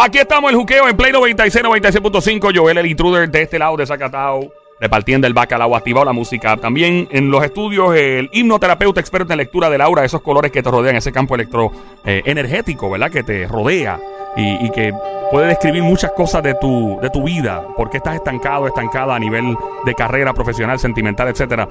Aquí estamos, el juqueo en Play 96, 96.5. Joel, el intruder de este lado de Zacatau, repartiendo el bacalao, activado la música. También en los estudios, el hipnoterapeuta experto en lectura del aura, esos colores que te rodean, ese campo electro eh, energético, ¿verdad? Que te rodea y, y que puede describir muchas cosas de tu, de tu vida. Por qué estás estancado, estancada a nivel de carrera profesional, sentimental, etcétera.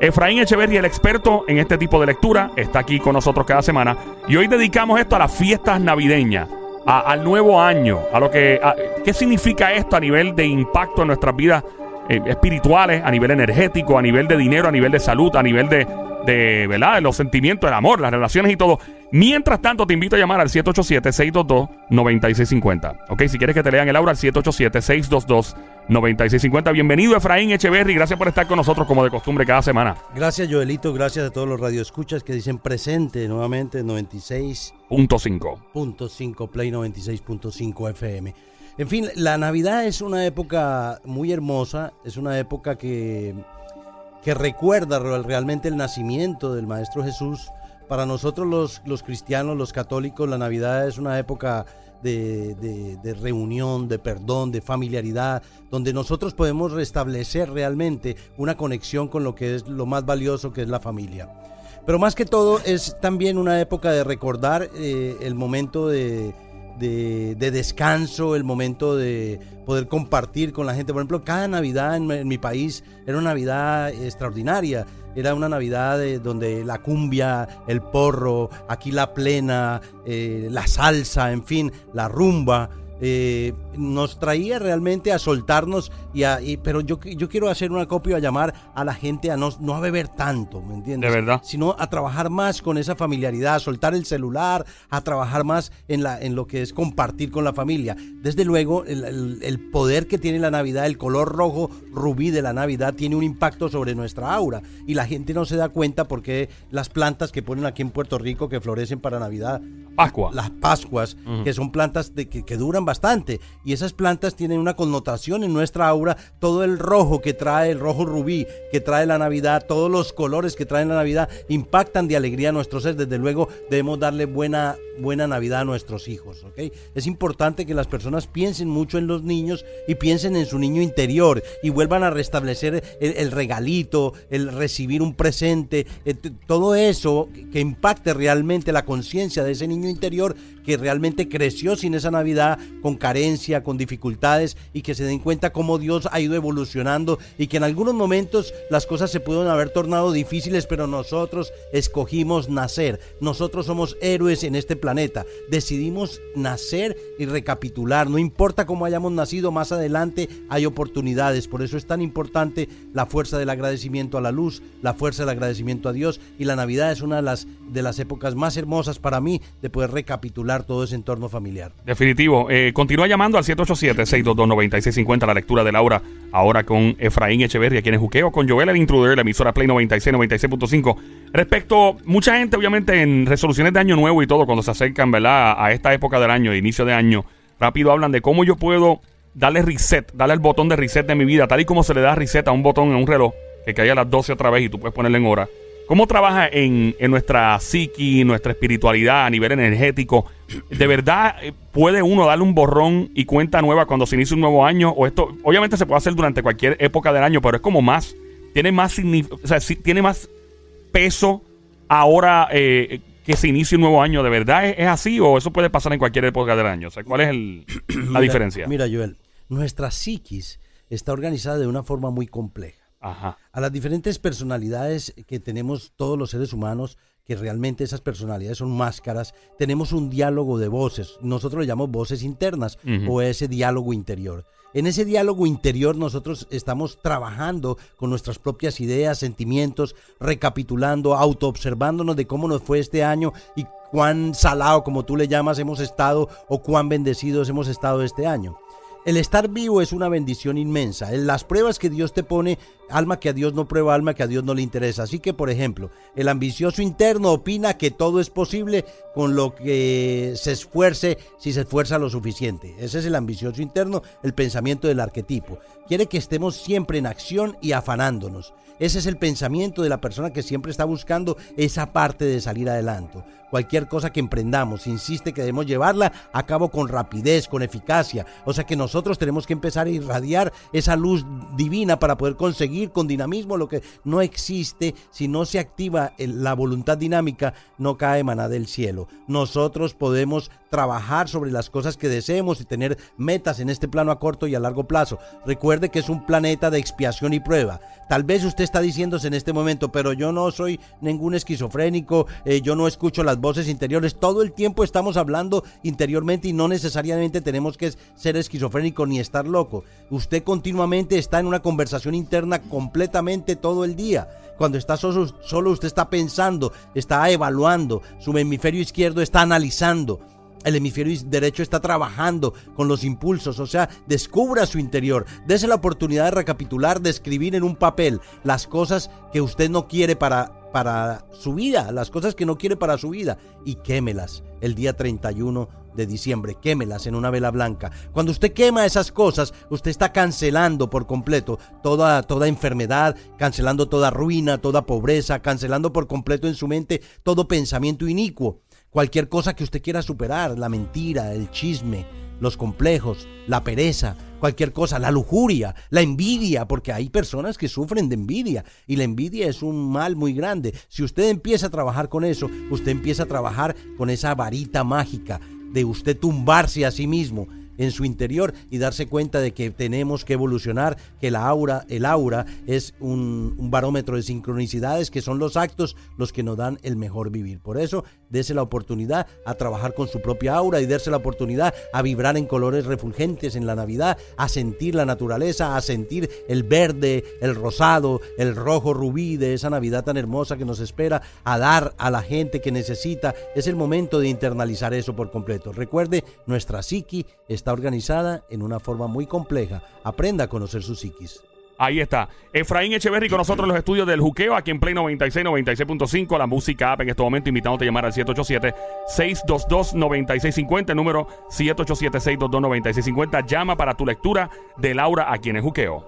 Efraín Echeverri, el experto en este tipo de lectura, está aquí con nosotros cada semana. Y hoy dedicamos esto a las fiestas navideñas a- al nuevo año, a lo que a- qué significa esto a nivel de impacto en nuestras vidas eh, espirituales, a nivel energético, a nivel de dinero, a nivel de salud, a nivel de, de ¿verdad? Los sentimientos, el amor, las relaciones y todo. Mientras tanto, te invito a llamar al 787-622-9650. Ok, si quieres que te lean el aura, al 787-622-9650. Bienvenido, Efraín Echeverry. Gracias por estar con nosotros, como de costumbre, cada semana. Gracias, Joelito. Gracias a todos los radioescuchas que dicen presente nuevamente 96.5 Punto 5. Play 96.5 FM. En fin, la Navidad es una época muy hermosa, es una época que, que recuerda real- realmente el nacimiento del Maestro Jesús. Para nosotros los, los cristianos, los católicos, la Navidad es una época de, de- de reunión, de perdón, de familiaridad, donde nosotros podemos restablecer realmente una conexión con lo que es lo más valioso que es la familia. Pero más que todo es también una época de recordar eh, el momento de, de- de descanso, el momento de poder compartir con la gente. Por ejemplo, cada Navidad en, mi país era una Navidad extraordinaria. Era una Navidad eh, donde la cumbia, el porro, aquí la plena, eh, la salsa, en fin, la rumba. Eh, nos traía realmente a soltarnos y a, y- pero yo, yo quiero hacer una copia a llamar a la gente a no, no a beber tanto, ¿me entiendes? De verdad. Sino a trabajar más con esa familiaridad, a soltar el celular, a trabajar más en, la, en lo que es compartir con la familia. Desde luego, el, el- el poder que tiene la Navidad, el color rojo rubí de la Navidad tiene un impacto sobre nuestra aura y la gente no se da cuenta porque las plantas que ponen aquí en Puerto Rico que florecen para Navidad, Pascua. las pascuas, que son plantas de, que, que duran bastante. Y esas plantas tienen una connotación en nuestra aura. Todo el rojo que trae, el rojo rubí que trae la Navidad, todos los colores que trae la Navidad, impactan de alegría a nuestros seres. Desde luego debemos darle buena, buena Navidad a nuestros hijos. ¿ok? Es importante que las personas piensen mucho en los niños y piensen en su niño interior y vuelvan a restablecer el, regalito, el recibir un presente, eh, todo eso que impacte realmente la conciencia de ese niño interior que realmente creció sin esa Navidad, con carencia, con dificultades, y que se den cuenta cómo Dios ha ido evolucionando y que en algunos momentos las cosas se pueden haber tornado difíciles, pero nosotros escogimos nacer. Nosotros somos héroes en este planeta. Decidimos nacer y recapitular. No importa cómo hayamos nacido, más adelante hay oportunidades. Por eso es tan importante la fuerza del agradecimiento a la luz, la fuerza del agradecimiento a Dios. Y la Navidad es una de las, de las épocas más hermosas para mí de poder recapitular todo ese entorno familiar. Definitivo. Eh, continúa llamando al 787-622-9650, la lectura de Laura, ahora con Efraín Echeverria, quien es juqueo con Joel el Intruder, la emisora Play 96, 96.5. Respecto, mucha gente, obviamente, en resoluciones de año nuevo y todo, cuando se acercan, ¿verdad?, a esta época del año, inicio de año, rápido hablan de cómo yo puedo darle reset, darle el botón de reset de mi vida, tal y como se le da reset a un botón en un reloj, que cae a las 12 otra vez y tú puedes ponerle en hora. ¿Cómo trabaja en, en nuestra psiqui, nuestra espiritualidad a nivel energético? ¿De verdad eh, puede uno darle un borrón y cuenta nueva cuando se inicia un nuevo año? O esto, obviamente se puede hacer durante cualquier época del año, pero es como más, tiene más, o sea, tiene más peso ahora eh, que se inicie un nuevo año, ¿de verdad es, así o eso puede pasar en cualquier época del año? O sea, ¿cuál es el, la diferencia? Mira, Joel, nuestra psiquis está organizada de una forma muy compleja. Ajá. A las diferentes personalidades que tenemos todos los seres humanos, que realmente esas personalidades son máscaras, tenemos un diálogo de voces. Nosotros le llamamos voces internas o ese diálogo interior. En ese diálogo interior nosotros estamos trabajando con nuestras propias ideas, sentimientos, recapitulando, autoobservándonos de cómo nos fue este año y cuán salado, como tú le llamas, hemos estado o cuán bendecidos hemos estado este año. El estar vivo es una bendición inmensa. Las pruebas que Dios te pone, alma que a Dios no prueba, alma que a Dios no le interesa. Así que, por ejemplo, el ambicioso interno opina que todo es posible con lo que se esfuerce si se esfuerza lo suficiente. Ese es el ambicioso interno, el pensamiento del arquetipo. Quiere que estemos siempre en acción y afanándonos. Ese es el pensamiento de la persona que siempre está buscando esa parte de salir adelante. Cualquier cosa que emprendamos, insiste que debemos llevarla a cabo con rapidez, con eficacia. O sea que nosotros tenemos que empezar a irradiar esa luz divina para poder conseguir con dinamismo lo que no existe. Si no se activa la voluntad dinámica, no cae maná del cielo. Nosotros podemos trabajar sobre las cosas que deseemos y tener metas en este plano a corto y a largo plazo. Recuerde que es un planeta de expiación y prueba. Tal vez usted está diciéndose en este momento, pero yo no soy ningún esquizofrénico, eh, yo no escucho las voces interiores. Todo el tiempo estamos hablando interiormente y no necesariamente tenemos que ser esquizofrénico ni estar loco. Usted continuamente está en una conversación interna completamente todo el día. Cuando está solo, usted está pensando, está evaluando, su hemisferio izquierdo está analizando. El hemisferio derecho está trabajando con los impulsos, o sea, descubra su interior. Dese la oportunidad de recapitular, de escribir en un papel las cosas que usted no quiere para para su vida, las cosas que no quiere para su vida, y quémelas el día 31 de diciembre, quémelas en una vela blanca. Cuando usted quema esas cosas, usted está cancelando por completo toda, toda enfermedad, cancelando toda ruina, toda pobreza, cancelando por completo en su mente todo pensamiento inicuo. Cualquier cosa que usted quiera superar, la mentira, el chisme, los complejos, la pereza, cualquier cosa, la lujuria, la envidia, porque hay personas que sufren de envidia y la envidia es un mal muy grande. Si usted empieza a trabajar con eso, usted empieza a trabajar con esa varita mágica de usted tumbarse a sí mismo en su interior y darse cuenta de que tenemos que evolucionar, que la aura, el aura es un, un, barómetro de sincronicidades, que son los actos los que nos dan el mejor vivir. Por eso, dése la oportunidad a trabajar con su propia aura y darse la oportunidad a vibrar en colores refulgentes en la Navidad, a sentir la naturaleza, a sentir el verde, el rosado, el rojo rubí de esa Navidad tan hermosa que nos espera, a dar a la gente que necesita. Es el momento de internalizar eso por completo. Recuerde, nuestra psiqui organizada en una forma muy compleja. Aprenda a conocer su psiquis. Ahí está. Efraín Echeverry con nosotros en los estudios del Juqueo, aquí en Play 96, 96.5. La música app en este momento, invitándote a llamar al 787-622-9650. El número 787-622-9650. Llama para tu lectura de Laura aquí en el Juqueo.